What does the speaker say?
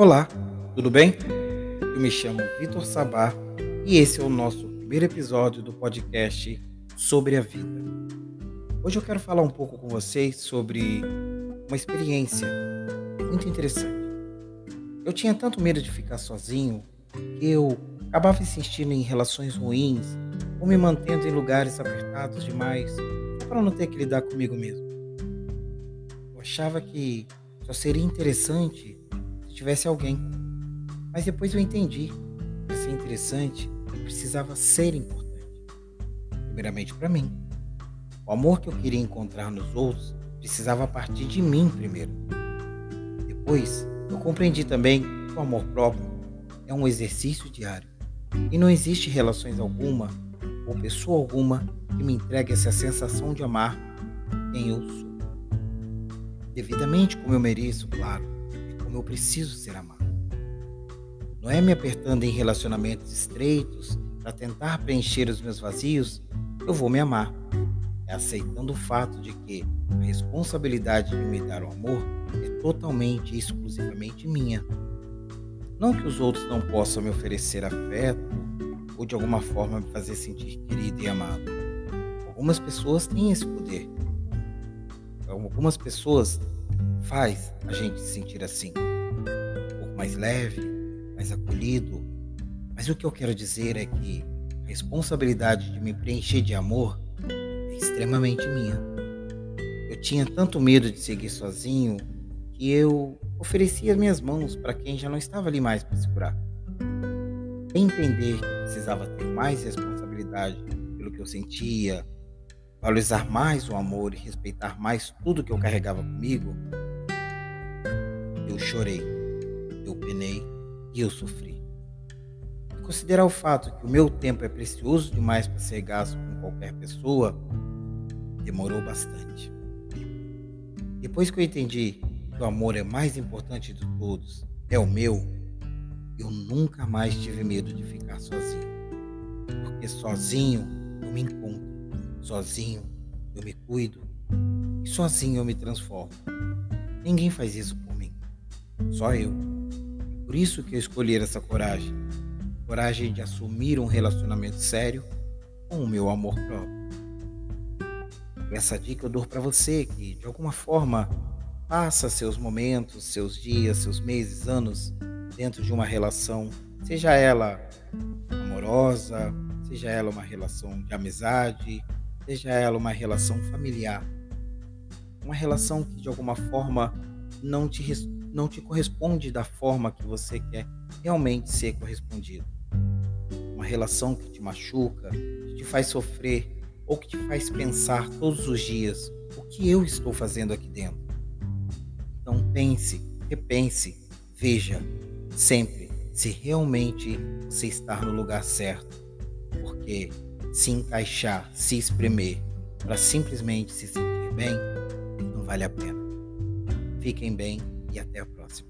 Olá, tudo bem? Eu me chamo Vitor Sabá e esse é o nosso primeiro episódio do podcast sobre a vida. Hoje eu quero falar um pouco com vocês sobre uma experiência muito interessante. Eu tinha tanto medo de ficar sozinho que eu acabava insistindo em relações ruins ou me mantendo em lugares apertados demais para não ter que lidar comigo mesmo. Eu achava que só seria interessante tivesse alguém. Mas depois eu entendi que ser interessante precisava ser importante. Primeiramente para mim. O amor que eu queria encontrar nos outros precisava partir de mim primeiro. Depois, eu compreendi também que o amor próprio é um exercício diário e não existe relações alguma ou pessoa alguma que me entregue essa sensação de amar quem eu sou. Devidamente como eu mereço, claro, como eu preciso ser amado. Não é me apertando em relacionamentos estreitos para tentar preencher os meus vazios eu vou me amar. É aceitando o fato de que a responsabilidade de me dar o amor é totalmente e exclusivamente minha. Não que os outros não possam me oferecer afeto ou de alguma forma me fazer sentir querido e amado. Algumas pessoas têm esse poder. Algumas pessoas faz a gente se sentir assim, um pouco mais leve, mais acolhido. Mas o que eu quero dizer é que a responsabilidade de me preencher de amor é extremamente minha. Eu tinha tanto medo de seguir sozinho que eu oferecia minhas mãos para quem já não estava ali mais para segurar. Entender que precisava ter mais responsabilidade pelo que eu sentia, valorizar mais o amor e respeitar mais tudo que eu carregava comigo, eu chorei, eu penei e eu sofri. Considerar o fato que o meu tempo é precioso demais para ser gasto com qualquer pessoa demorou bastante. Depois que eu entendi que o amor é mais importante de todos, é o meu, eu nunca mais tive medo de ficar sozinho. Porque sozinho eu me encontro, sozinho eu me cuido e sozinho eu me transformo. Ninguém faz isso por mim, só eu. Por isso que eu escolhi essa coragem. Coragem de assumir um relacionamento sério com o meu amor próprio. Essa dica eu dou para você que, de alguma forma, Passa seus momentos, seus dias, seus meses, anos dentro de uma relação, seja ela amorosa, seja ela uma relação de amizade, seja ela uma relação familiar. Uma relação que de alguma forma não te, não te corresponde da forma que você quer realmente ser correspondido. Uma relação que te machuca, que te faz sofrer ou que te faz pensar todos os dias: o que eu estou fazendo aqui dentro? Então pense, repense, veja sempre se realmente você está no lugar certo. Porque se encaixar, se espremer para simplesmente se sentir bem, não vale a pena. Fiquem bem e até a próxima.